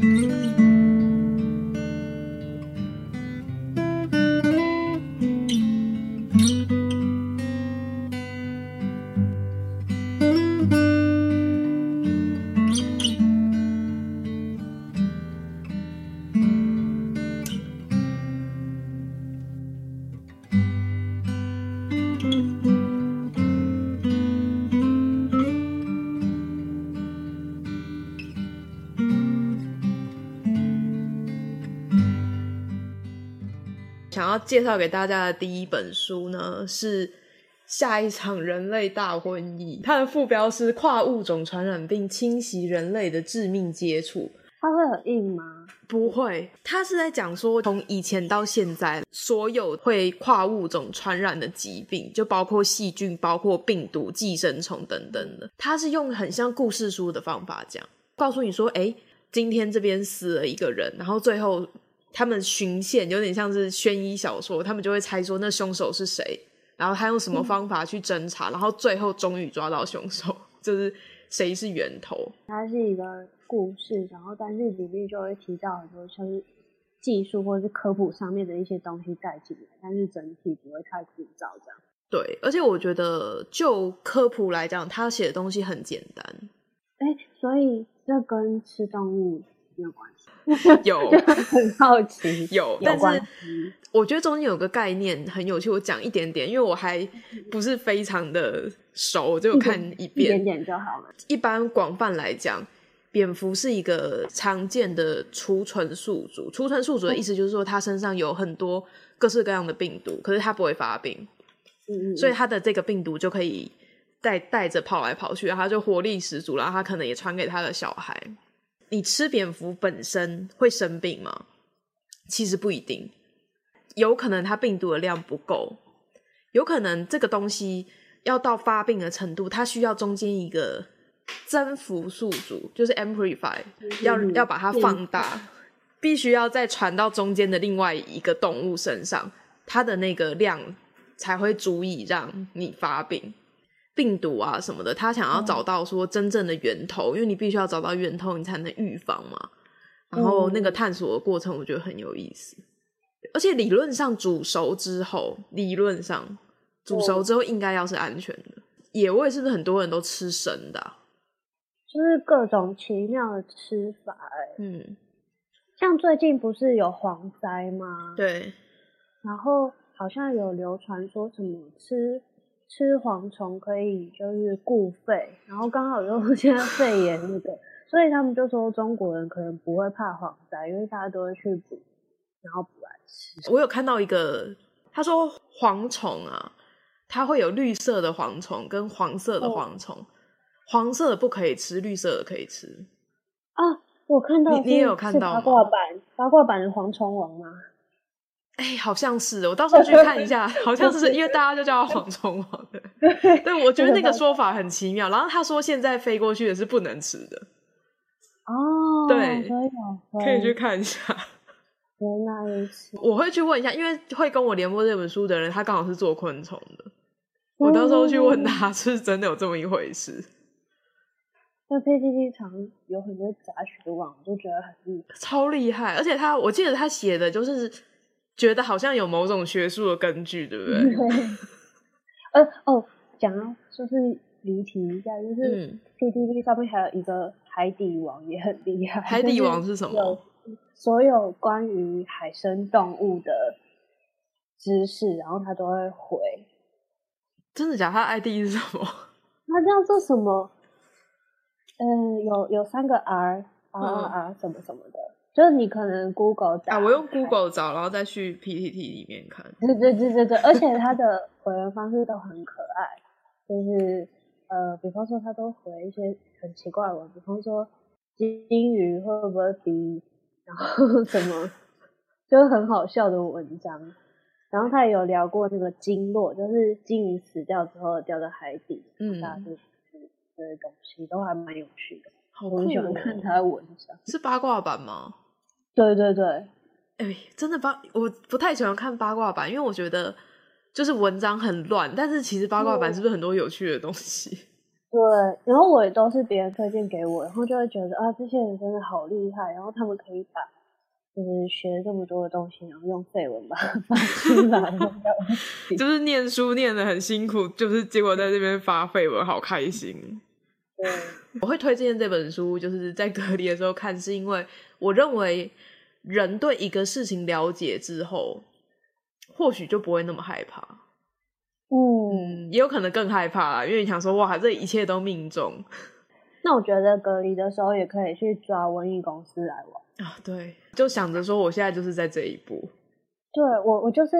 想介绍给大家的第一本书呢，是《下一场人类大瘟疫》，它的副标是“跨物种传染病侵袭人类的致命接触”。它会很硬吗？不会，它是在讲说，从以前到现在，所有会跨物种传染的疾病，就包括细菌、包括病毒、寄生虫等等的。它是用很像故事书的方法讲，告诉你说，哎，今天这边死了一个人，然后最后。他们循线有点像是悬疑小说，他们就会猜说那凶手是谁，然后他用什么方法去侦查，嗯、然后最后终于抓到凶手，就是谁是源头。它是一个故事，然后但是里面就会提到很多像是技术或者是科普上面的一些东西带进来，但是整体不会太枯燥这样。对，而且我觉得就科普来讲，他写的东西很简单。哎，所以这跟吃动物没有关系。有很好奇，有，但是我觉得中间有个概念很有趣，我讲一点点，因为我还不是非常的熟，我就看一遍，一点点就好了。一般广泛来讲，蝙蝠是一个常见的储存宿主。储存宿主的意思就是说，它身上有很多各式各样的病毒，可是它不会发病，嗯嗯，所以它的这个病毒就可以带带着跑来跑去，然后它就活力十足，然后它可能也传给他的小孩。你吃蝙蝠本身会生病吗？其实不一定，有可能它病毒的量不够，有可能这个东西要到发病的程度，它需要中间一个增幅宿主，就是 amplify，要要把它放大，必须要再传到中间的另外一个动物身上，它的那个量才会足以让你发病。病毒啊什么的，他想要找到说真正的源头，嗯、因为你必须要找到源头，你才能预防嘛。然后那个探索的过程，我觉得很有意思。嗯、而且理论上煮熟之后，理论上煮熟之后应该要是安全的。野味是不是很多人都吃生的、啊？就是各种奇妙的吃法、欸，嗯，像最近不是有蝗灾吗？对，然后好像有流传说什么吃。吃蝗虫可以就是固肺，然后刚好又 现在肺炎那个，所以他们就说中国人可能不会怕蝗灾，因为大家都会去捕，然后捕来吃。我有看到一个，他说蝗虫啊，它会有绿色的蝗虫跟黄色的蝗虫，哦、黄色的不可以吃，绿色的可以吃。啊，我看到你，你也有看到吗？八卦版八卦版的蝗虫王吗？哎、欸，好像是，我到时候去看一下，好像是因为大家就叫它蝗虫王的。对，我觉得那个说法很奇妙。然后他说现在飞过去的是不能吃的。哦，对，可以去看一下。原来如此。我会去问一下，因为会跟我联播这本书的人，他刚好是做昆虫的。我到时候去问他，是真的有这么一回事？那 PTT 常有很多杂学的网，我就觉得很厉害，超厉害。而且他，我记得他写的就是。觉得好像有某种学术的根据，对不对？对。呃哦，讲到就是离题一下，就是 PTT 上面还有一个海底王也很厉害。海底王是什么？有所有关于海生动物的知识，然后他都会回。真的假的？他 ID 是什么？他叫做什么？嗯、呃，有有三个 R R R R 什么什么的。就是你可能 Google 找，啊，我用 Google 找，然后再去 PPT 里面看。对对对对对，而且他的回文方式都很可爱，就是呃，比方说他都回一些很奇怪的文，比方说金鱼会不会比，然后什么，就是很好笑的文章。然后他也有聊过那个鲸落，就是鲸鱼死掉之后掉到海底，嗯，大家就这些东西都还蛮有趣的。好我很喜欢看他的文章，是八卦版吗？对对对，哎、欸，真的八，我不太喜欢看八卦版，因为我觉得就是文章很乱。但是其实八卦版是不是很多有趣的东西？对，然后我也都是别人推荐给我，然后就会觉得啊，这些人真的好厉害，然后他们可以把就是学这么多的东西，然后用废文把它发出来，就是念书念的很辛苦，就是结果在这边发废文，好开心。对，我会推荐这本书，就是在隔离的时候看，是因为我认为人对一个事情了解之后，或许就不会那么害怕。嗯，也有可能更害怕，因为你想说，哇，这一切都命中。那我觉得隔离的时候也可以去抓瘟疫公司来玩啊。对，就想着说，我现在就是在这一步。对，我，我就是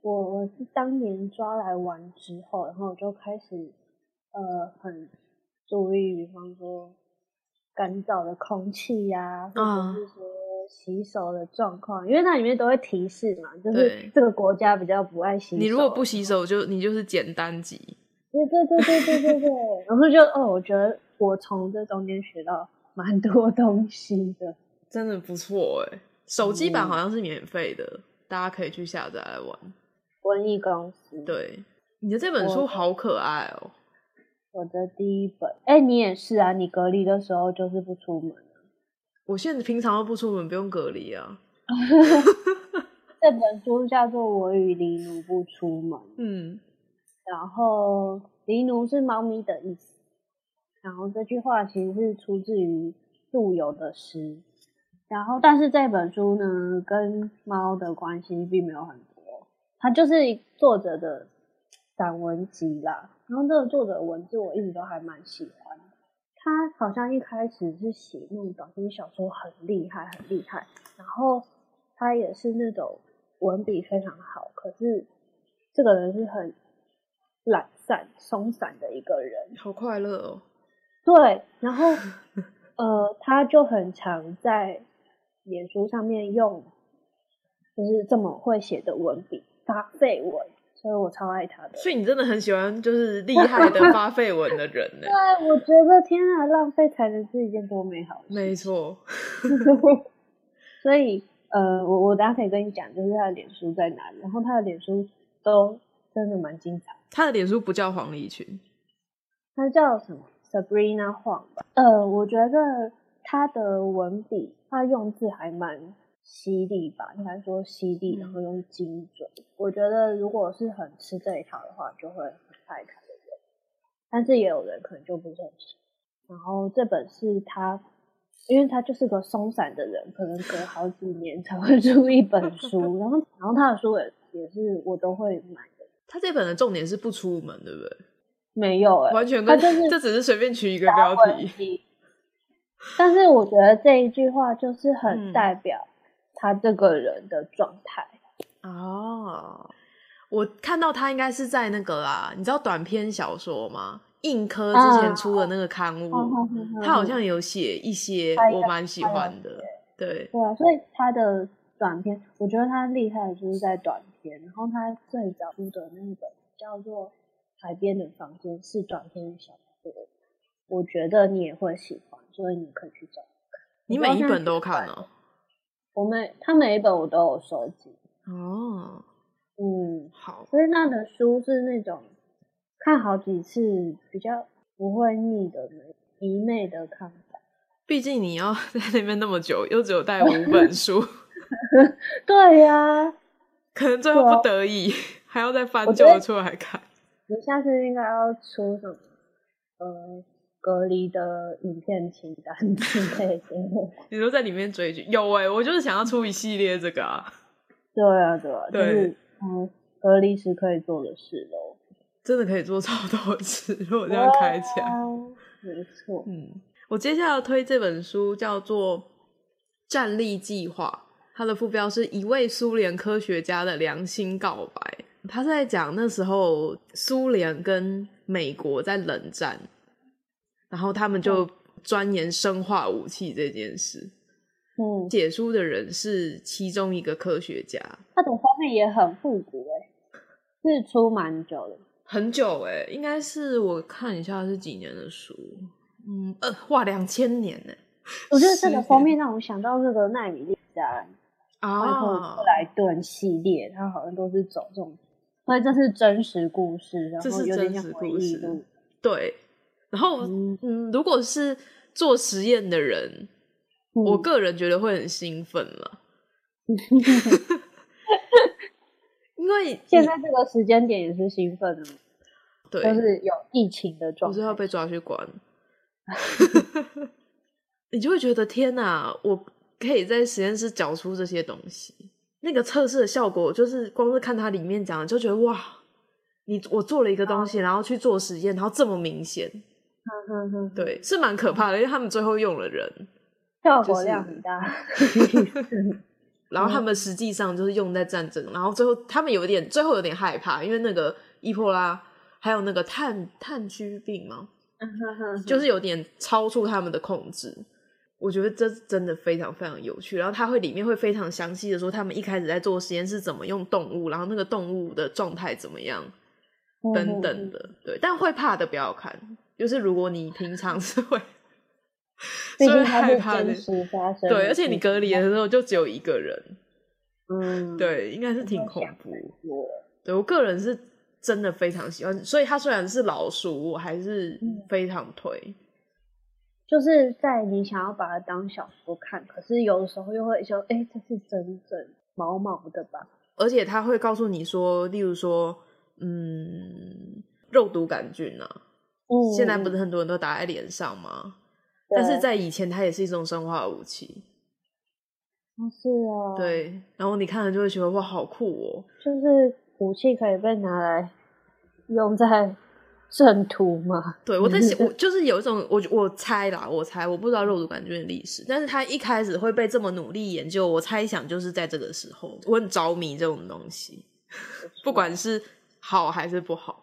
我，我是当年抓来玩之后，然后我就开始呃很。注意，比方说干燥的空气呀、啊，或者是说洗手的状况，因为它里面都会提示嘛，就是这个国家比较不爱洗手。你如果不洗手就，就你就是简单级。对对对对对对对。然后就哦，我觉得我从这中间学到蛮多东西的，真的不错哎。手机版好像是免费的，嗯、大家可以去下载来玩。瘟疫公司。对，你的这本书好可爱哦。我的第一本，哎、欸，你也是啊？你隔离的时候就是不出门啊？我现在平常都不出门，不用隔离啊。这本书叫做《我与黎奴不出门》，嗯，然后黎奴是猫咪的意思，然后这句话其实是出自于陆游的诗，然后但是这本书呢，跟猫的关系并没有很多，它就是作者的散文集啦。然后这个作者的文字我一直都还蛮喜欢的，他好像一开始是写那种短篇小说很厉害很厉害，然后他也是那种文笔非常好，可是这个人是很懒散松散的一个人，好快乐哦。对，然后 呃，他就很常在脸书上面用就是这么会写的文笔发废文。所以我超爱他的，所以你真的很喜欢就是厉害的发废文的人呢？对，我觉得天啊，浪费才能是一件多美好的事。没错。所以呃，我我等下可以跟你讲，就是他的脸书在哪里，然后他的脸书都真的蛮精彩。他的脸书不叫黄立群，他叫什么？Sabrina 黄吧。呃，我觉得他的文笔，他用字还蛮。犀利吧，应该说犀利，然后用精准。嗯。我觉得如果是很吃这一套的话，就会很爱看的人。但是也有人可能就不是很吃。然后这本是他，因为他就是个松散的人，可能隔好几年才会出一本 书。然后，然后他的书也也是我都会买的。他这本的重点是不出门，对不对？没有哎、欸，完全跟就是这只是随便取一个标题。但是我觉得这一句话就是很代表。嗯他这个人的状态哦，我看到他应该是在那个啦，你知道短篇小说吗？硬科之前出的那个刊物，啊、他好像有写一些我蛮喜欢的，对对啊，所以他的短篇，我觉得他厉害的就是在短篇，然后他最早出的那本叫做《海边的房间》是短篇小说，我觉得你也会喜欢，所以你可以去找看。你每一本都看哦？我每他每一本我都有收集哦，嗯，好，所以那的书是那种看好几次比较不会腻的迷妹的看法。毕竟你要 在那边那么久，又只有带五本书，对呀、啊，可能最后不得已、啊、还要再翻旧的出来看。你下次应该要出什么？呃。隔离的影片清单之类的，你都在里面追剧有哎、欸，我就是想要出一系列这个啊。对啊，对啊，对就是嗯，隔离时可以做的事喽。真的可以做超多事，如果这样开起来，没错。嗯，我接下来要推这本书叫做《战力计划》，它的副标是一位苏联科学家的良心告白。他在讲那时候苏联跟美国在冷战。然后他们就钻研生化武器这件事。嗯，写书的人是其中一个科学家。他的方面也很复古哎，是出蛮久的。很久哎，应该是我看一下是几年的书。嗯呃，哇，两千年呢。我觉得这个封面让我想到那个奈米利亚啊，然后克莱顿系列，它好像都是走这种，所以这是真实故事，然后有点像回忆录。对。然后，嗯，如果是做实验的人，嗯、我个人觉得会很兴奋了，因为现在这个时间点也是兴奋的，对，就是有疫情的状态，不是要被抓去关，你就会觉得天哪，我可以在实验室搅出这些东西，那个测试的效果，就是光是看它里面讲的，就觉得哇，你我做了一个东西，然后去做实验，然后这么明显。对，是蛮可怕的，因为他们最后用了人，效果量很大。然后他们实际上就是用在战争，然后最后他们有点，最后有点害怕，因为那个伊波拉还有那个炭炭疽病嘛，就是有点超出他们的控制。我觉得这真的非常非常有趣。然后他会里面会非常详细的说，他们一开始在做实验是怎么用动物，然后那个动物的状态怎么样，等等的。对，但会怕的不要看。就是如果你平常 是会，是会害怕的，对，而且你隔离的时候就只有一个人，嗯，对，应该是挺恐怖。对，我个人是真的非常喜欢，所以它虽然是老鼠，我还是非常推。嗯，就是在你想要把它当小说看，可是有的时候又会说，哎，这是真正毛毛的吧？而且他会告诉你说，例如说，嗯，肉毒杆菌啊。现在不是很多人都打在脸上吗？但是在以前，它也是一种生化武器。哦，是啊。对，然后你看了就会觉得哇，好酷哦！就是武器可以被拿来用在正途吗？对，我在想，我 就是有一种，我我猜啦，我猜，我不知道肉毒杆菌的历史，但是它一开始会被这么努力研究，我猜想就是在这个时候，我很着迷这种东西，不管是好还是不好，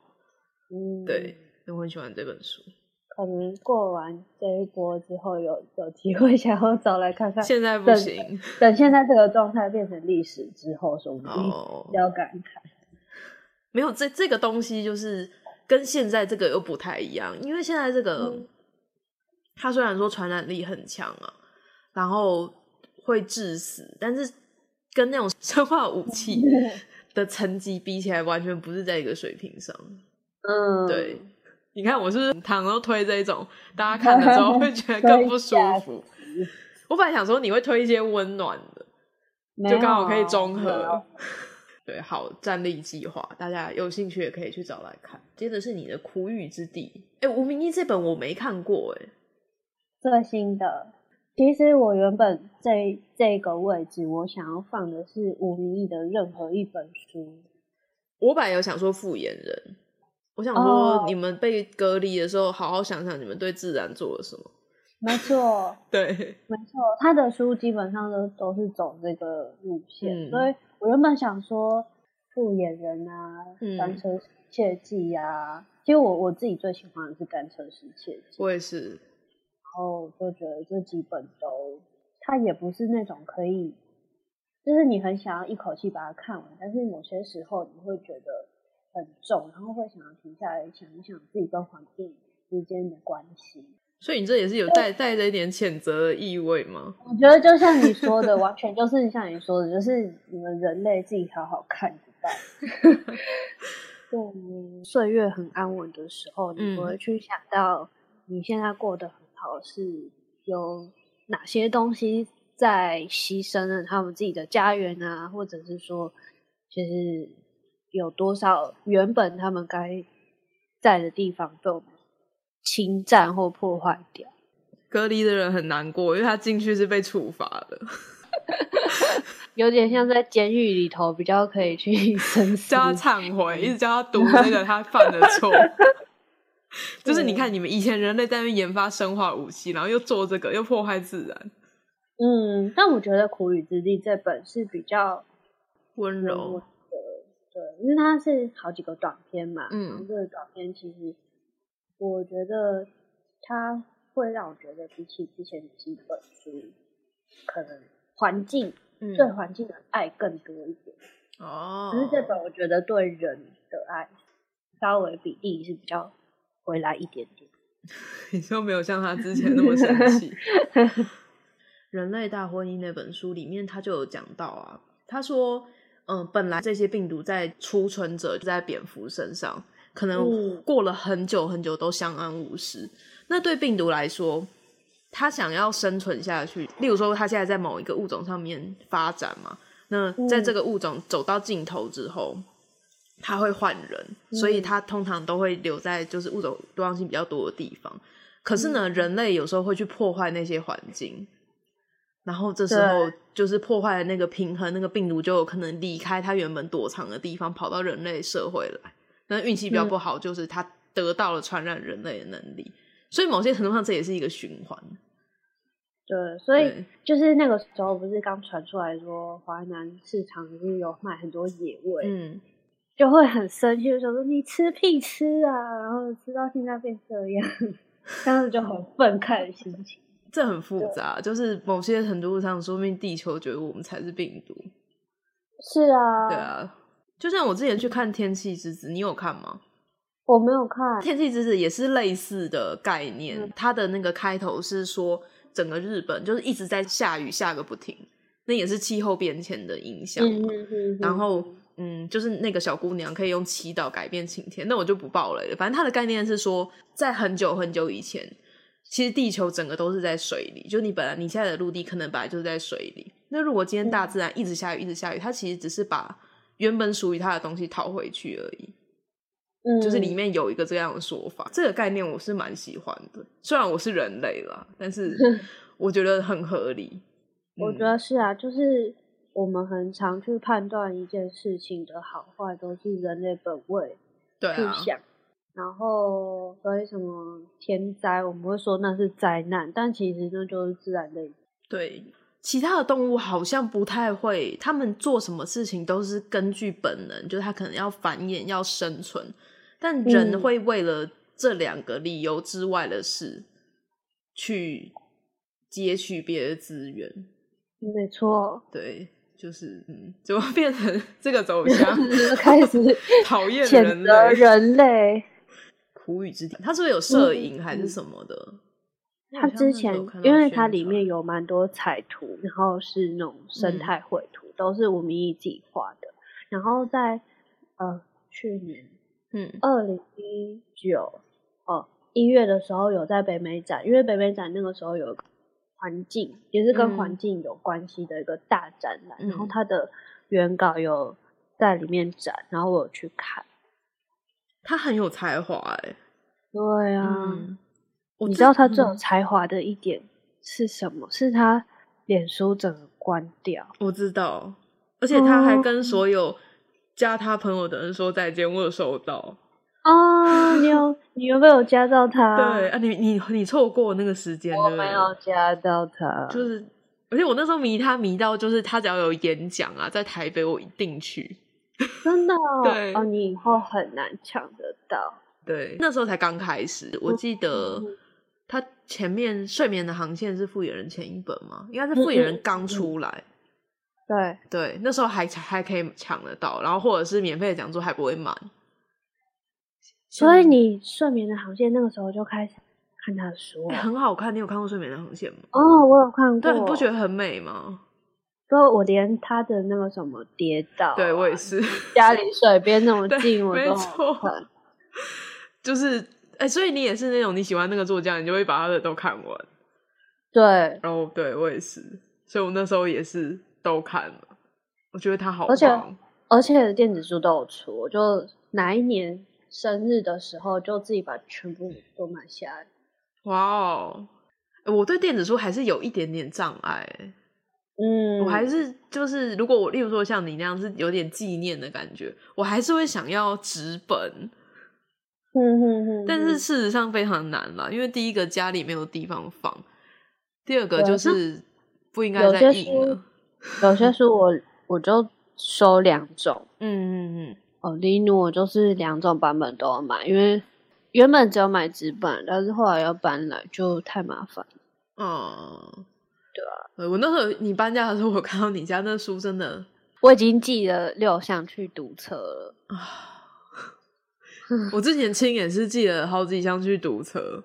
嗯，对。我很喜欢这本书，可能过完这一波之后有，有有机会 想要找来看看。现在不行，等，等现在这个状态变成历史之后，说不定比较感慨。没有这这个东西，就是跟现在这个又不太一样，因为现在这个、嗯、它虽然说传染力很强啊，然后会致死，但是跟那种生化武器 的层级比起来，完全不是在一个水平上。嗯，对。你看，我是躺都推这一种，大家看的时候会觉得更不舒服。我本来想说你会推一些温暖的，就刚好可以中和。对，好，战力计划，大家有兴趣也可以去找来看。接着是你的苦雨之地，哎，吴明义这本我没看过，哎，最新的。其实我原本在这个位置，我想要放的是吴明义的任何一本书。我本来有想说复眼人。我想说，你们被隔离的时候，好好想想你们对自然做了什么。没错，对，没错，他的书基本上都都是走这个路线，嗯、所以我原本想说《复眼人》啊，嗯《单车失窃记》啊，其实我我自己最喜欢的是《单车失窃记》，我也是，然后就觉得这几本都，它也不是那种可以，就是你很想要一口气把它看完，但是某些时候你会觉得。很重，然后会想要停下来想一想自己跟环境之间的关系。所以你这也是有带带着一点谴责的意味吗？我觉得就像你说的，完全就是像你说的，就是你们人类自己好好看着办。对，岁月很安稳的时候，你不会去想到你现在过得很好，是有哪些东西在牺牲了他们自己的家园啊，或者是说，其实。有多少原本他们该在的地方被我们侵占或破坏掉？隔离的人很难过，因为他进去是被处罚的，有点像在监狱里头，比较可以去 深思，叫他忏悔，一直叫他读那个他犯的错。就是你看，你们以前人类在那边研发生化武器，然后又做这个，又破坏自然。嗯，但我觉得《苦雨之地》这本是比较温柔。对，因为它是好几个短片嘛，嗯，这个短片其实我觉得它会让我觉得比起之前几本书，可能环境、嗯、对环境的爱更多一点哦。只是这本我觉得对人的爱稍微比例是比较回来一点点。你就没有像他之前那么生气？人类大婚姻那本书里面他就有讲到啊，他说。嗯，本来这些病毒在储存者就在蝙蝠身上，可能过了很久很久都相安无事。嗯、那对病毒来说，它想要生存下去，例如说它现在在某一个物种上面发展嘛，那在这个物种走到尽头之后，它会换人，嗯、所以它通常都会留在就是物种多样性比较多的地方。可是呢，嗯、人类有时候会去破坏那些环境。然后这时候就是破坏了那个平衡，那个病毒就有可能离开它原本躲藏的地方，跑到人类社会来。那运气比较不好，就是它得到了传染人类的能力。嗯、所以某些程度上，这也是一个循环。对，所以就是那个时候不是刚传出来说华南市场就是有卖很多野味，嗯，就会很生气，就说你吃屁吃啊，然后吃到现在变这样，当时就很愤慨的心情。这很复杂，就是某些程度上，说明地球觉得我们才是病毒。是啊，对啊，就像我之前去看《天气之子》，你有看吗？我没有看，《天气之子》也是类似的概念。嗯、它的那个开头是说，整个日本就是一直在下雨，下个不停，那也是气候变迁的影响。嗯嗯嗯。然后，嗯，就是那个小姑娘可以用祈祷改变晴天，那我就不爆雷了。反正它的概念是说，在很久很久以前。其实地球整个都是在水里，就你本来你现在的陆地可能本来就是在水里。那如果今天大自然一直下雨，一直下雨，它其实只是把原本属于它的东西讨回去而已。嗯，就是里面有一个这样的说法，这个概念我是蛮喜欢的。虽然我是人类啦，但是 我觉得很合理。我觉得是啊，就是我们很常去判断一件事情的好坏，都是人类本位去想。然后所以什么天灾，我们会说那是灾难，但其实那就是自然的。对，其他的动物好像不太会，他们做什么事情都是根据本能，就是他可能要繁衍、要生存。但人会为了这两个理由之外的事，嗯、去截取别的资源。没错，对。就是嗯，怎么变成这个走向？开始 讨厌人类，人类。苦雨之地，他是不是有摄影还是什么的？他之前，因为它里面有蛮多彩图，然后是那种生态绘图，嗯、都是吴明义自己画的。然后在呃去年，嗯，二零一九哦一月的时候有在北美展，因为北美展那个时候有环境，也是跟环境有关系的一个大展览，嗯、然后他的原稿有在里面展，然后我有去看。他很有才华哎，对啊，嗯、你知道他最有才华的一点是什么？嗯、是他脸书整个关掉。我知道，而且他还跟所有加他朋友的人说再见。我有收到哦，你有 你有没有加到他？对啊，你你你错过那个时间，我没有加到他。就是，而且我那时候迷他迷到，就是他只要有演讲啊，在台北我一定去。真的哦，对哦，你以后很难抢得到。对，那时候才刚开始，我记得他前面《睡眠的航线》是复野人前一本吗？应该是复野人刚出来。对对，那时候还还可以抢得到，然后或者是免费的讲座还不会满。所以你《睡眠的航线》那个时候就开始看他的书，欸，很好看。你有看过《睡眠的航线》吗？哦，我有看过。对，你不觉得很美吗？所以我连他的那个什么跌倒、啊，对我也是，家离水边那么近，我都错。就是哎、欸，所以你也是那种你喜欢那个作家，你就会把他的都看完。对，然后对我也是，所以我那时候也是都看了。我觉得他好棒，而且而且电子书都有出，我就哪一年生日的时候就自己把全部都买下来。哇哦，我对电子书还是有一点点障碍。嗯，我还是就是，如果我例如说像你那样是有点纪念的感觉，我还是会想要纸本。嗯哼哼，但是事实上非常难啦，因为第一个家里没有地方放，第二个就是不应该再印了。有些书我我就收两种，嗯嗯嗯。哦，李努我就是两种版本都要买，因为原本只有买纸本，但是后来要搬来就太麻烦。嗯。对啊，我那时候你搬家的时候，我看到你家那书真的，我已经寄了六项去堵车了啊！我之前亲眼是寄了好几箱去堵车，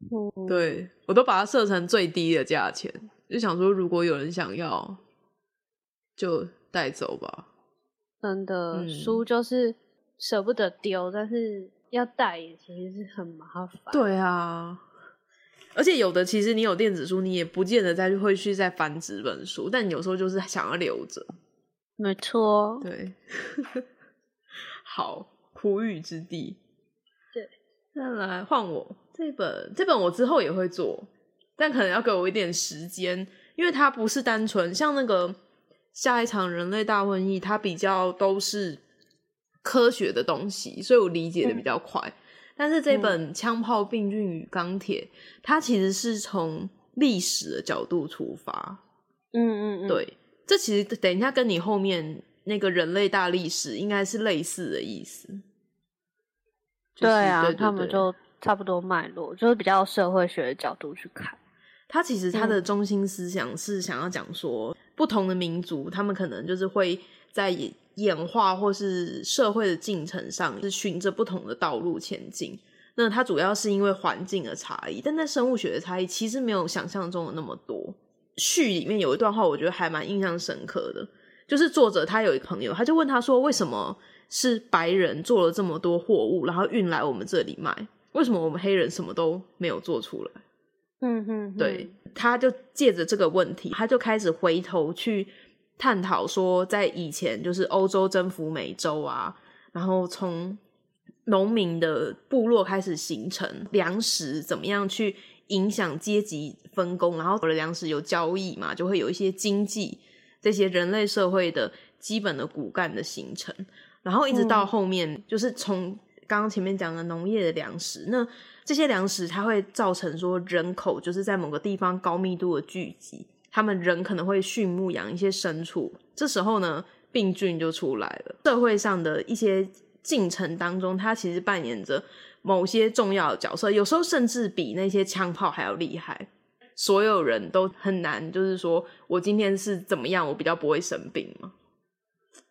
嗯、对我都把它设成最低的价钱，就想说如果有人想要，就带走吧。真的、嗯、书就是舍不得丢，但是要带也其实是很麻烦。对啊，而且有的其实你有电子书，你也不见得再会去再翻纸本书，但你有时候就是想要留着。没错，对，好，苦雨之地。对，再来换我这本，这本我之后也会做，但可能要给我一点时间，因为它不是单纯像那个下一场人类大瘟疫，它比较都是科学的东西，所以我理解的比较快。嗯、但是这本《枪炮、病菌与钢铁》，它其实是从历史的角度出发。嗯嗯嗯，对。这其实等一下跟你后面那个人类大历史应该是类似的意思。就是、对啊对对对，他们就差不多脉络，就是比较社会学的角度去看。他其实他的中心思想是想要讲说，不同的民族他们可能就是会在演化或是社会的进程上是循着不同的道路前进。那它主要是因为环境的差异，但在生物学的差异其实没有想象中的那么多。序里面有一段话，我觉得还蛮印象深刻的，就是作者他有一个朋友，他就问他说：“为什么是白人做了这么多货物，然后运来我们这里卖？为什么我们黑人什么都没有做出来？”嗯哼，对，他就借着这个问题，他就开始回头去探讨说，在以前就是欧洲征服美洲啊，然后从农民的部落开始形成粮食，怎么样去。影响阶级分工，然后有了粮食有交易嘛，就会有一些经济这些人类社会的基本的骨干的形成，然后一直到后面，嗯、就是从刚刚前面讲的农业的粮食，那这些粮食它会造成说人口就是在某个地方高密度的聚集，他们人可能会畜牧养一些牲畜，这时候呢病菌就出来了，社会上的一些进程当中，它其实扮演着。某些重要的角色，有时候甚至比那些枪炮还要厉害。所有人都很难，就是说我今天是怎么样，我比较不会生病嘛。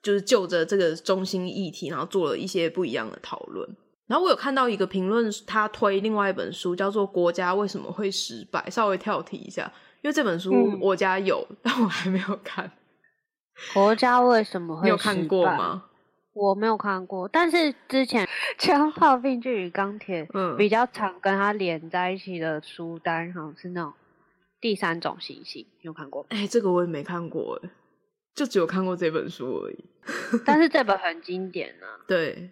就是就着这个中心议题，然后做了一些不一样的讨论。然后我有看到一个评论，他推另外一本书，叫做《国家为什么会失败》。稍微跳题一下，因为这本书我家有，嗯、但我还没有看。国家为什么 会有看过吗？我没有看过，但是之前《枪炮、病菌与钢铁》嗯比较常跟它连在一起的书单，好像是那种第三种行星，你有看过？哎、欸，这个我也没看过，哎，就只有看过这本书而已。但是这本很经典啊。对，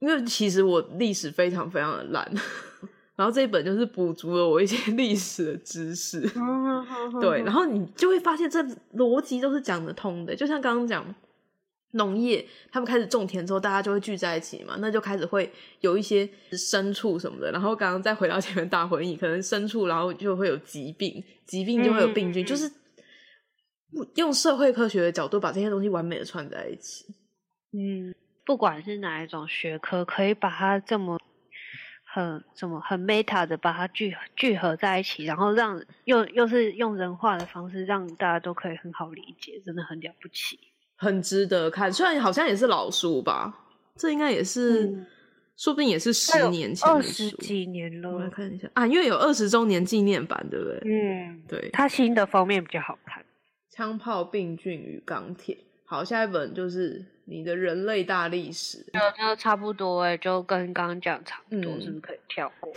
因为其实我历史非常非常的烂，然后这一本就是补足了我一些 历史的知识。对，然后你就会发现这逻辑都是讲得通的，就像刚刚讲。农业，他们开始种田之后，大家就会聚在一起嘛，那就开始会有一些牲畜什么的。然后刚刚再回到前面大瘟疫，可能牲畜，然后就会有疾病，疾病就会有病菌，嗯、就是用社会科学的角度把这些东西完美的串在一起。嗯，不管是哪一种学科，可以把它这么很什么很 meta 的把它聚聚合在一起，然后让又又是用人话的方式，让大家都可以很好理解，真的很了不起。很值得看，虽然好像也是老书吧，这应该也是、嗯，说不定也是十年前二十几年了。我来看一下啊，因为有二十周年纪念版，对不对？嗯，对。它新的封面比较好看，《枪炮、病菌与钢铁》。好，下一本就是你的人类大历史，就就差不多哎，就跟刚刚讲差不多，是不是可以跳过？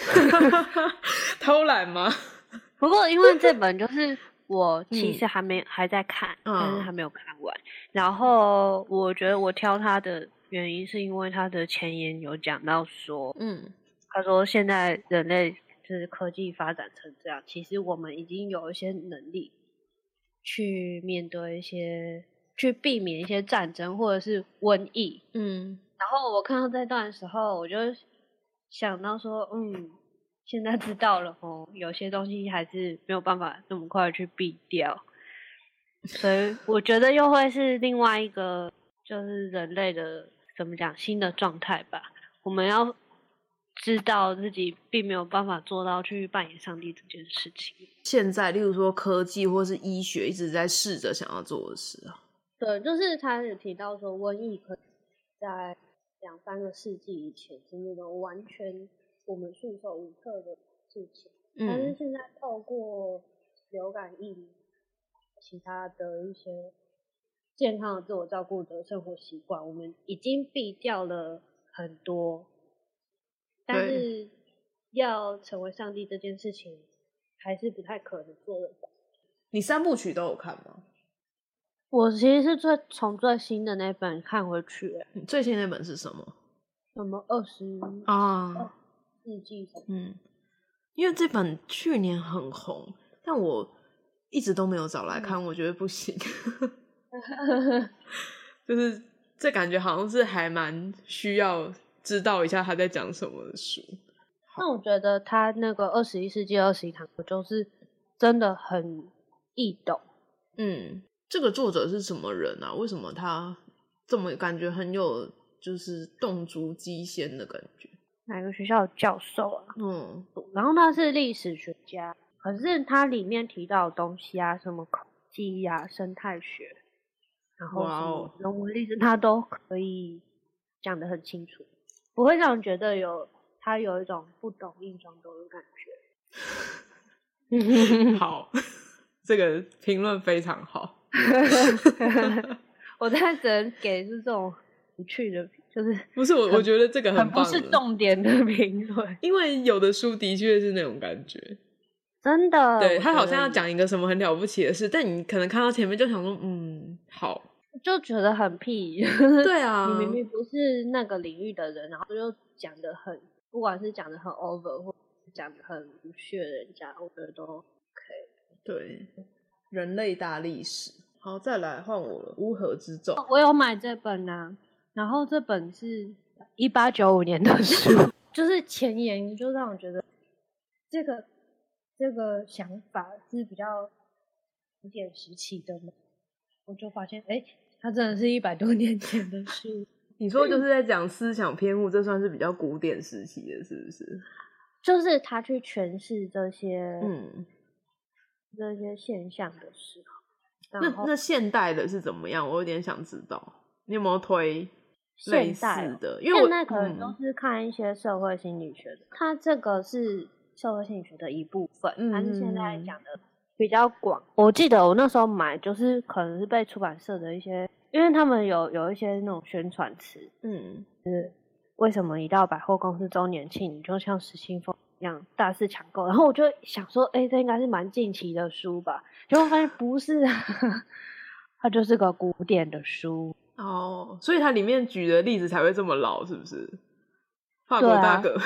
偷懒吗？不过因为这本就是。我其实还没、嗯、还在看，但是还没有看完。嗯、然后我觉得我挑它的原因是因为它的前言有讲到说，嗯，他说现在人类就是科技发展成这样，其实我们已经有一些能力去面对一些，去避免一些战争或者是瘟疫。嗯，然后我看到这段的时候，我就想到说，嗯。现在知道了哦，有些东西还是没有办法那么快去避掉，所以我觉得又会是另外一个，就是人类的怎么讲新的状态吧。我们要知道自己并没有办法做到去扮演上帝这件事情。现在，例如说科技或是医学一直在试着想要做的事啊。对，就是他有提到说，瘟疫可在两三个世纪以前是那种完全。我们束手无策的事情，但是现在透过流感疫苗，其他的一些健康的自我照顾的生活习惯，我们已经避掉了很多但是要成为上帝这件事情，还是不太可能做得到。你三部曲都有看吗？我其实是最从最新的那本看回去。最新那本是什么？什么二十啊？日记？嗯，因为这本去年很红，但我一直都没有找来看，嗯、我觉得不行。就是这感觉好像是还蛮需要知道一下他在讲什么的书。那我觉得他那个二十一世纪二十一堂课就是真的很易懂。嗯。这个作者是什么人啊？为什么他这么感觉很有就是洞烛机先的感觉？哪个学校的教授啊？嗯，然后他是历史学家，可是他里面提到的东西啊，什么口技啊、生态学，然后什么人文历史，他都可以讲得很清楚，不会让人觉得有他有一种不懂硬装懂的感觉。好，这个评论非常好。我在只能给是这种有趣的，就是 不是我，我觉得这个很棒，不是重点的评论，因为有的书的确是那种感觉，真的，对他好像要讲一个什么很了不起的事，但你可能看到前面就想说，嗯，好，就觉得很屁，对啊，你明明不是那个领域的人，然后就讲的很，不管是讲的很 over 或讲的很不屑人家，我觉得都 OK，对。人类大历史，好，再来换我了。乌合之众，我有买这本啊，然后这本是一八九五年的书，就是前言就让我觉得这个这个想法是比较古典时期的嘛，我就发现，哎，它真的是一百多年前的书。你说就是在讲思想偏误，这算是比较古典时期的，是不是？就是他去诠释这些，嗯。这些现象的时候，那那现代的是怎么样？我有点想知道，你有没有推类似的？因为现在可能都是看一些社会心理学的，它、嗯、这个是社会心理学的一部分，但是现在讲的比较广。我记得我那时候买，就是可能是被出版社的一些，因为他们有有一些那种宣传词，嗯，就是为什么一到百货公司周年庆，你就像失心疯一样大肆抢购，然后我就想说，哎、欸，这应该是蛮近期的书吧？结果发现不是，它就是个古典的书哦，所以它里面举的例子才会这么老，是不是？法国大革命，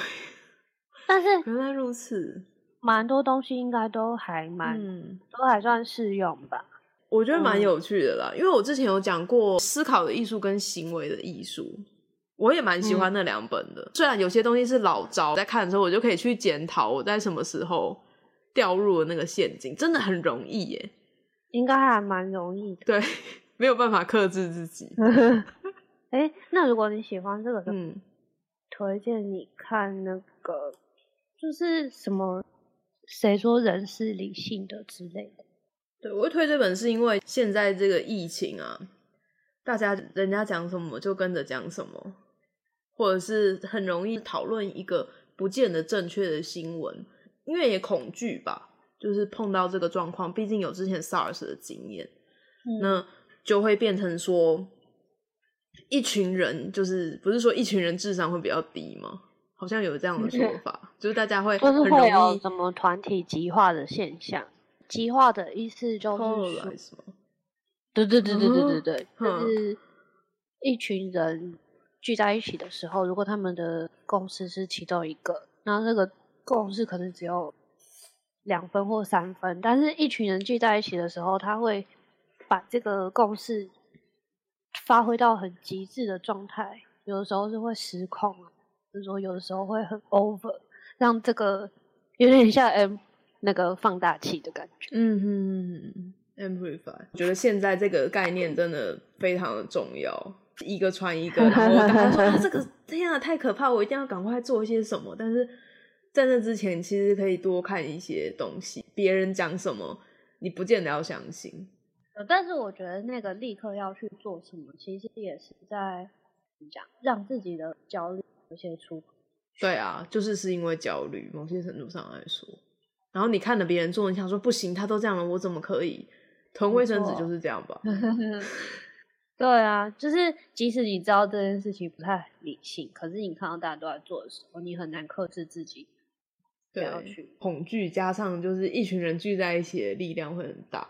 但是 原来如此，蛮多东西应该都还蛮，嗯，都还算适用吧？我觉得蛮有趣的啦，嗯、因为我之前有讲过思考的艺术跟行为的艺术。我也蛮喜欢那两本的，嗯，虽然有些东西是老招，在看的时候我就可以去检讨我在什么时候掉入了那个陷阱，真的很容易耶，应该还蛮容易的。对，没有办法克制自己。哎、欸，那如果你喜欢这个，嗯，推荐你看那个，就是什么谁说人是理性的之类的。对，我会推这本是因为现在这个疫情啊，大家人家讲什么就跟着讲什么。或者是很容易讨论一个不见得正确的新闻，因为也恐惧吧，就是碰到这个状况，毕竟有之前 SARS 的经验，嗯，那就会变成说一群人，就是不是说一群人智商会比较低吗？好像有这样的说法，嗯、就是大家会很容易，会有什么团体极化的现象？极化的意思就是说，对对对对对对对，就、嗯、是一群人。聚在一起的时候，如果他们的共识是其中一个，那这个共识可能只有两分或三分，但是一群人聚在一起的时候，他会把这个共识发挥到很极致的状态，有的时候是会失控，就是说有的时候会很 over，让这个有点像 M 那个放大器的感觉。嗯哼，amplify，我觉得现在这个概念真的非常的重要。一个传一个，然后我刚刚说啊，这个天啊，太可怕，我一定要赶快做一些什么。但是在那之前，其实可以多看一些东西，别人讲什么，你不见得要相信。但是我觉得那个立刻要去做什么，其实也是在讲让自己的焦虑有些出口。对啊，就是是因为焦虑，某些程度上来说。然后你看着别人做，你想说不行，他都这样了，我怎么可以？囤卫生纸就是这样吧。对啊，就是即使你知道这件事情不太理性，可是你看到大家都在做的时候，你很难克制自己不要去。对，恐惧加上就是一群人聚在一起的力量会很大。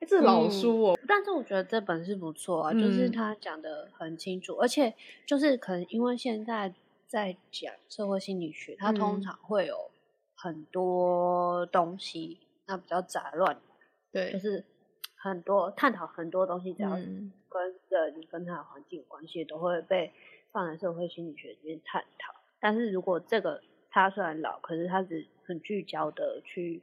哎，这老书哦、嗯，但是我觉得这本是不错啊，就是他讲的很清楚，嗯、而且就是可能因为现在在讲社会心理学，它通常会有很多东西，那比较杂乱，对，就是很多探讨很多东西，只要跟人跟他的环境有关系，都会被放在社会心理学里面探讨。但是如果这个他虽然老，可是他只很聚焦的去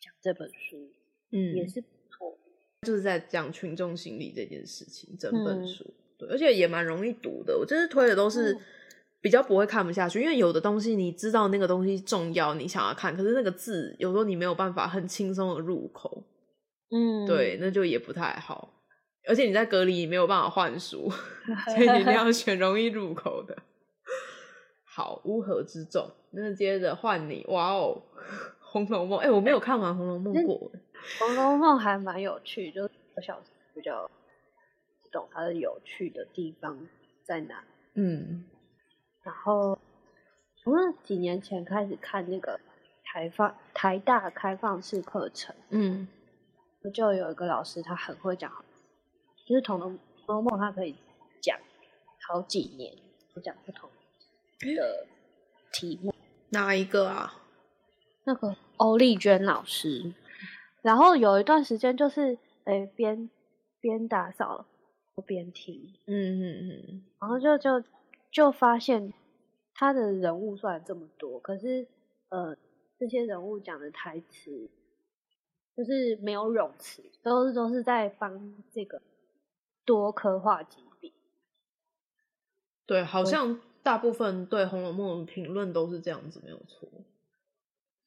讲这本书，嗯，也是不错。就是在讲群众心理这件事情，整本书、嗯、对，而且也蛮容易读的。我就是推的都是比较不会看不下去，嗯、因为有的东西你知道那个东西重要，你想要看，可是那个字有时候你没有办法很轻松的入口，嗯，对，那就也不太好。而且你在隔离你没有办法换书，所以你一定要选容易入口的。好，乌合之众，那接着换你，哇哦，《红楼梦》哎，我没有看完《红楼梦》过。《红楼梦》还蛮有趣，就我小时候比较不懂它的有趣的地方在哪。嗯，然后从那几年前开始看那个台放台大开放式课程，嗯，就有一个老师他很会讲，就是《红楼红楼梦》他可以讲好几年，讲不同的题目。哪一个啊？那个欧丽娟老师。然后有一段时间就是，诶，边边打扫边听，嗯嗯嗯，然后就就就发现他的人物虽然这么多，可是呃，这些人物讲的台词就是没有冗词，都是都是在帮这个多刻画几笔。对，好像大部分对《红楼梦》的评论都是这样子，没有错。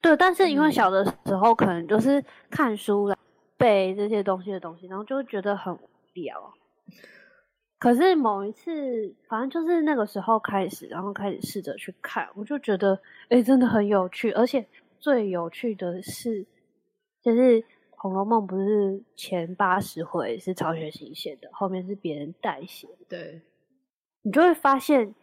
对，但是因为小的时候可能就是看书来背这些东西的东西，然后就会觉得很无聊。可是某一次，反正就是那个时候开始，然后开始试着去看，我就觉得，哎、欸，真的很有趣。而且最有趣的是，就是《红楼梦》不是前八十回是曹雪芹写的，后面是别人代写。对，你就会发现。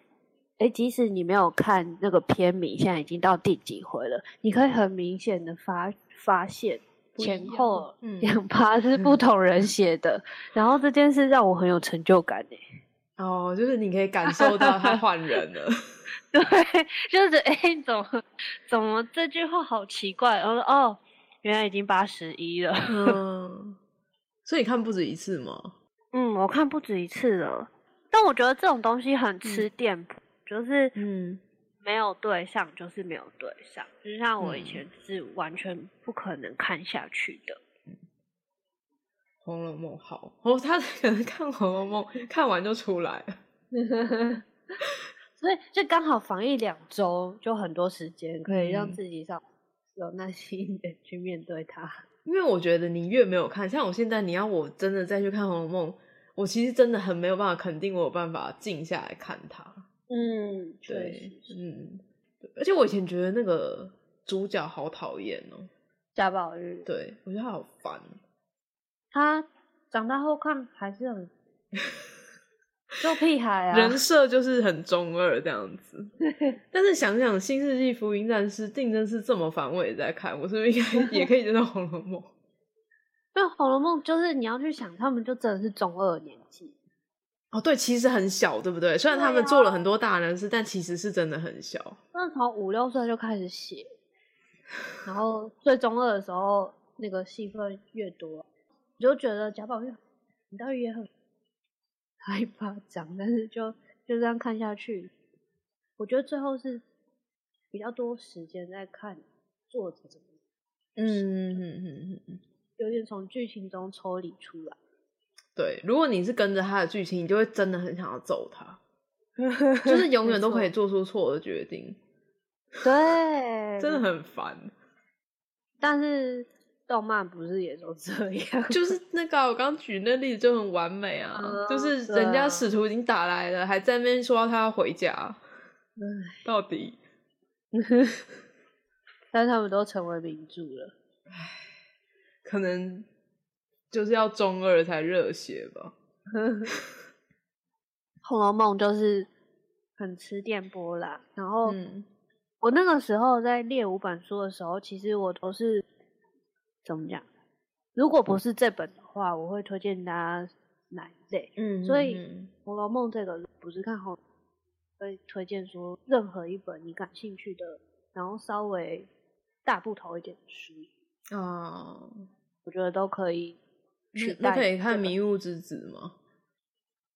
哎，即使你没有看那个片名，现在已经到第几回了，你可以很明显的发发现前后两趴是不同人写的，嗯、然后这件事让我很有成就感诶。哦，就是你可以感受到他换人了。对，就是哎，怎么怎么这句话好奇怪？我说哦，原来已经八十一了。嗯，所以你看不止一次吗？嗯，我看不止一次了，但我觉得这种东西很吃店谱。嗯就是嗯，没有对上，就是没有对上。就像我以前是完全不可能看下去的。嗯，《红楼梦》好哦，他可能看《红楼梦》看完就出来了，所以就刚好防疫两周，就很多时间可以让自己上有耐心的去面对它。因为我觉得你越没有看，像我现在，你要我真的再去看《红楼梦》，我其实真的很没有办法肯定我有办法静下来看它。嗯，对，嗯，而且我以前觉得那个主角好讨厌哦，贾宝玉，对，我觉得他好烦。他长大后看还是很做屁孩啊，人设就是很中二这样子。但是想想《新世纪福音战士》定真是这么反胃在看，我是不是应该 也可以接受《红楼梦》？因为《红楼梦》就是你要去想，他们就真的是中二年纪。哦，对，其实很小，对不对？虽然他们做了很多大人事，啊、但其实是真的很小。那从五六岁就开始写，然后最中二的时候，那个戏份越多，你就觉得贾宝玉，你倒也很害怕长，但是就就这样看下去，我觉得最后是比较多时间在看作者怎么，嗯嗯嗯嗯嗯，有点从剧情中抽离出来。对，如果你是跟着他的剧情，你就会真的很想要揍他，就是永远都可以做出错的决定。对，真的很烦。但是动漫不是也都这样？就是那个我刚举那例子就很完美啊，嗯、就是人家使徒已经打来了，还在那边说他要回家，到底？但是他们都成为名著了，唉，可能。就是要中二才热血吧，红楼梦》就是很吃电波啦。然后，嗯，我那个时候在列五本书的时候，其实我都是怎么讲？如果不是这本的话，我会推荐大家哪一类？嗯，所以《红楼梦》这个不是看红，会推荐说任何一本你感兴趣的，然后稍微大部头一点的书啊，我觉得都可以。那可以看《迷雾之子》吗？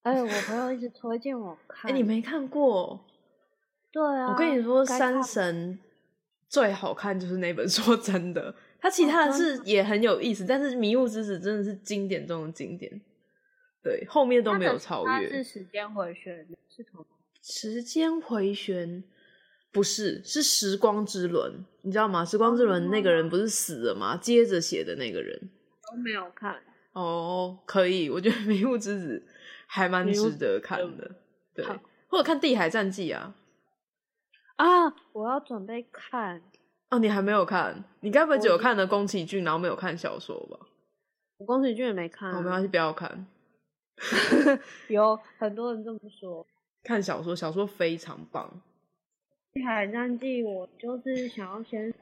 哎，我朋友一直推荐我 看。哎，你没看过？对啊，我跟你说，《山神》最好看就是那本，说真的。它其他的是也很有意思，哦、但是《迷雾之子》真的是经典中的经典。对，后面都没有超越。它是时间回旋，是同时间回旋，不是，是时光之轮，你知道吗？时光之轮那个人不是死了吗？接着写的那个人都没有看。哦，可以，我觉得《迷雾之子》还蛮值得看的。对，或者看《地海战记》啊。啊，我要准备看。哦，你还没有看？你该不会只有看了宫崎骏，然后没有看小说吧？我宫崎骏也没看。哦，没关系，不要看。有很多人这么说。看小说，小说非常棒。《海战记》，我就是想要先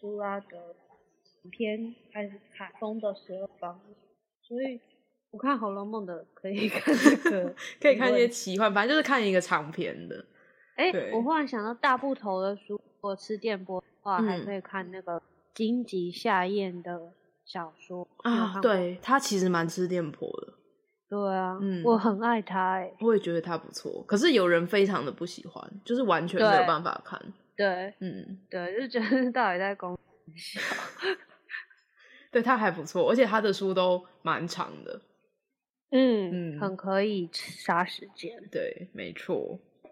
苏拉的篇还是卡风的十二方，所以我看《红楼梦》的可以看这个，可以看一些奇幻，反正就是看一个长篇的。哎、欸，我忽然想到大部头的书。我吃电波的话，嗯、还可以看那个金吉夏彦的小说啊。对，他其实蛮吃电波的。对啊，嗯，我很爱他哎。我也觉得他不错，可是有人非常的不喜欢，就是完全没有办法看。对，嗯，对，就觉得到底在公笑。对，他还不错，而且他的书都蛮长的。嗯嗯，很可以杀时间。对，没错，《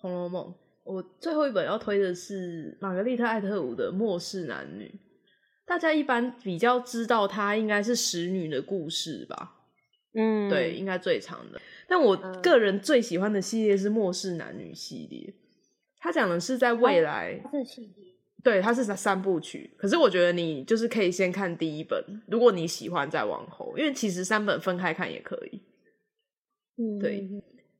红楼梦》。我最后一本要推的是玛格丽特·艾特伍的《末世男女》，大家一般比较知道它应该是使女的故事吧？嗯，对，应该最长的。但我个人最喜欢的系列是《末世男女》系列，它讲的是在未来，是系列，对，它是三部曲。可是我觉得你就是可以先看第一本，如果你喜欢再往后，因为其实三本分开看也可以。嗯，对。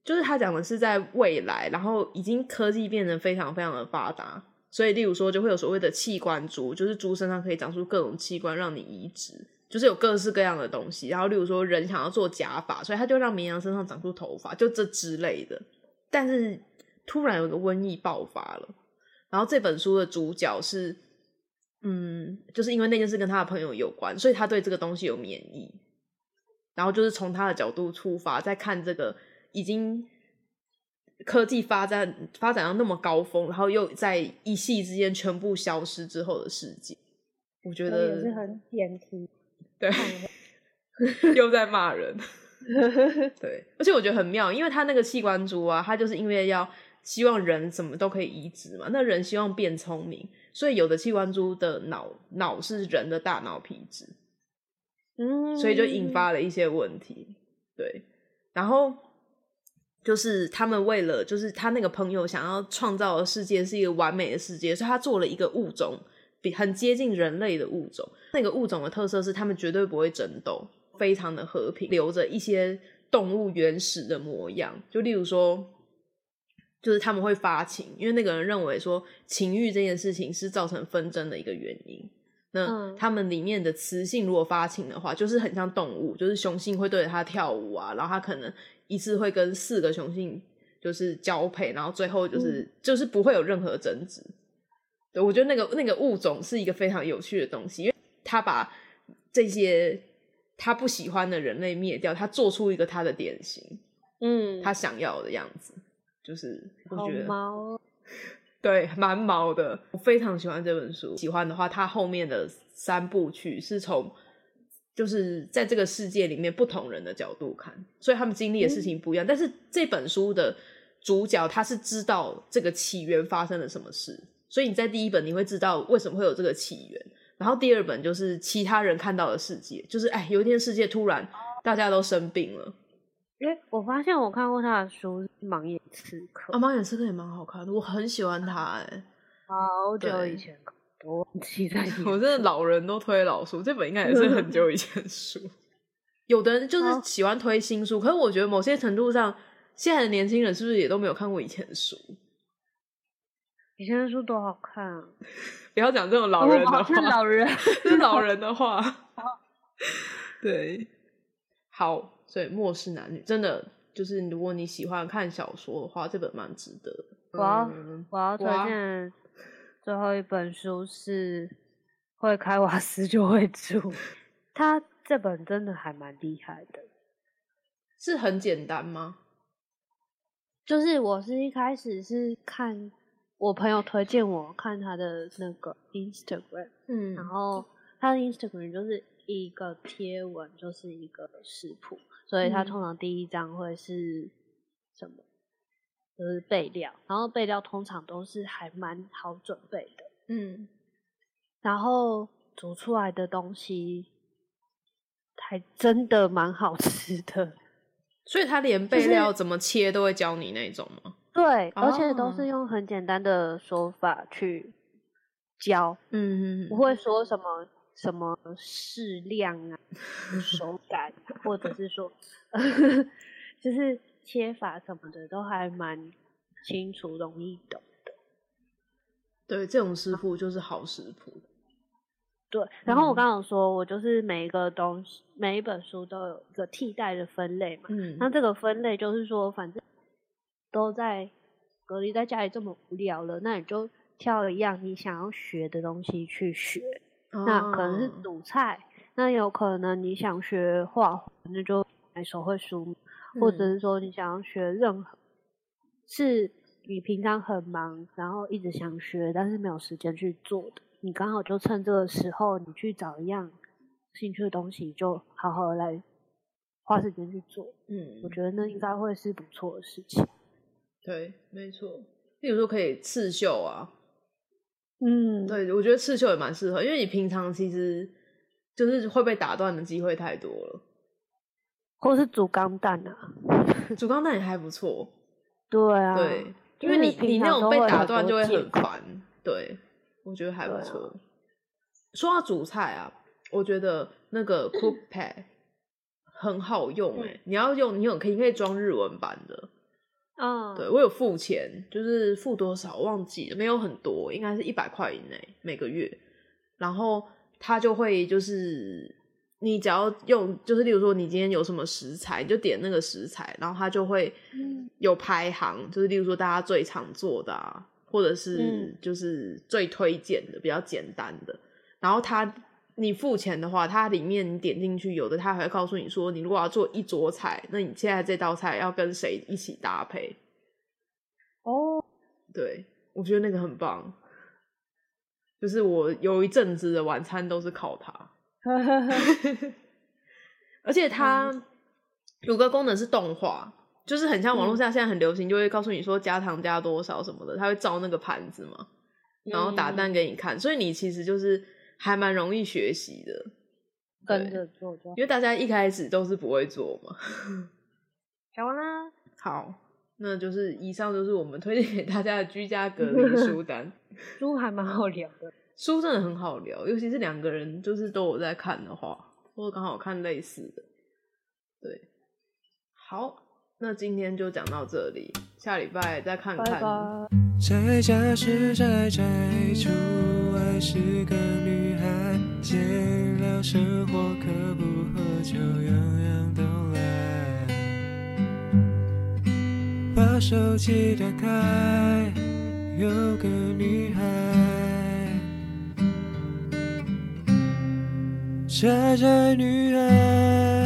就是他讲的是在未来，然后已经科技变得非常非常的发达，所以例如说就会有所谓的器官猪，就是猪身上可以长出各种器官让你移植，就是有各式各样的东西。然后例如说人想要做假发，所以他就让绵羊身上长出头发，就这之类的。但是突然有个瘟疫爆发了，然后这本书的主角是，嗯，就是因为那件事跟他的朋友有关，所以他对这个东西有免疫。然后就是从他的角度出发，在看这个。已经科技发展发展到那么高峰，然后又在一夕之间全部消失之后的世界，我觉得也是很点题。对，又在骂人。对，而且我觉得很妙，因为他那个器官猪啊，他就是因为要希望人什么都可以移植嘛，那人希望变聪明，所以有的器官猪的脑脑是人的大脑皮质，嗯，所以就引发了一些问题。对，然后。就是他们为了，就是他那个朋友想要创造的世界是一个完美的世界，所以他做了一个物种，比很接近人类的物种。那个物种的特色是，他们绝对不会争斗，非常的和平，留着一些动物原始的模样。就例如说，就是他们会发情，因为那个人认为说情欲这件事情是造成纷争的一个原因。那他们里面的雌性如果发情的话，就是很像动物，就是雄性会对着它跳舞啊，然后它可能。一次会跟四个雄性就是交配，然后最后就是、嗯、就是不会有任何争执。对，我觉得那个那个物种是一个非常有趣的东西，因为它把这些他不喜欢的人类灭掉，他做出一个他的典型，嗯，他想要的样子，就是我觉得毛，对，蛮毛的。我非常喜欢这本书，喜欢的话，它后面的三部曲是从。就是在这个世界里面，不同人的角度看，所以他们经历的事情不一样。嗯、但是这本书的主角他是知道这个起源发生了什么事，所以你在第一本你会知道为什么会有这个起源，然后第二本就是其他人看到的世界，就是哎，有一天世界突然大家都生病了。哎，我发现我看过他的书《盲眼刺客》啊，《盲眼刺客》也蛮好看的，我很喜欢他。哎，好久以前。我忘记在，我真的老人都推老书，这本应该也是很久以前的书。有的人就是喜欢推新书，可是我觉得某些程度上，现在的年轻人是不是也都没有看过以前的书？以前的书多好看啊！不要讲这种老人的话，是老人，是老人的话。对，好，所以末世男女真的就是，如果你喜欢看小说的话，这本蛮值得。我要、嗯、我要推荐最后一本书是《会开瓦斯就会煮》，他这本真的还蛮厉害的。是很简单吗？就是我是一开始是看我朋友推荐我看他的那个 Instagram，嗯，然后他的 Instagram 就是一个贴文，就是一个食谱，所以他通常第一章会是什么？就是备料，然后备料通常都是还蛮好准备的，嗯，然后煮出来的东西还真的蛮好吃的。所以他连备料怎么切都会教你那种吗？对，而且都是用很简单的说法去教，嗯，不会说什么什么适量啊、手感，或者是说，就是切法什么的都还蛮清楚、容易懂的。对，这种师傅就是好食谱。对，然后我刚刚说，我就是每一个东西，每一本书都有一个替代的分类嘛。嗯。那这个分类就是说，反正都在隔离在家里这么无聊了，那你就挑一样你想要学的东西去学。哦。那可能是煮菜，那有可能你想学画画，那就买手绘书，嗯。或者是说你想要学任何，是你平常很忙，然后一直想学，但是没有时间去做的。你刚好就趁这个时候，你去找一样兴趣的东西，就好好的来花时间去做。嗯，我觉得那应该会是不错的事情。对，没错。例如说可以刺绣啊，嗯，对，我觉得刺绣也蛮适合，因为你平常其实就是会被打断的机会太多了。或是煮钢蛋啊，煮钢蛋也还不错。对啊，对，因为你你那种被打断就会很烦。对。我觉得还不错。啊、说到煮菜啊，我觉得那个 Cookpad 很好用哎、欸。你要用，你有可以可以装日文版的。嗯，对，我有付钱，就是付多少忘记了，没有很多，应该是一百块以内每个月。然后他就会就是你只要用，就是例如说你今天有什么食材，你就点那个食材，然后他就会有排行，就是例如说大家最常做的啊。或者是就是最推荐的、嗯、比较简单的，然后他你付钱的话，它里面你点进去，有的它还会告诉你说，你如果要做一桌菜，那你现在这道菜要跟谁一起搭配？哦，对，我觉得那个很棒，就是我有一阵子的晚餐都是靠它，而且它有个功能是动画。就是很像网络上现在很流行，就会告诉你说加糖加多少什么的，它会照那个盘子嘛，然后打蛋给你看，所以你其实就是还蛮容易学习的，跟着做做，因为大家一开始都是不会做嘛。讲完啦，好，那就是以上就是我们推荐给大家的居家隔离书单，书还蛮好聊的，书真的很好聊，尤其是两个人就是都有在看的话，或者刚好看类似的，对，好。那今天就讲到这里，下礼拜再看看。在家是宅宅，出外是个女孩，闲聊生活可不喝酒，样样都来。把手机打开，有个女孩，宅宅女孩。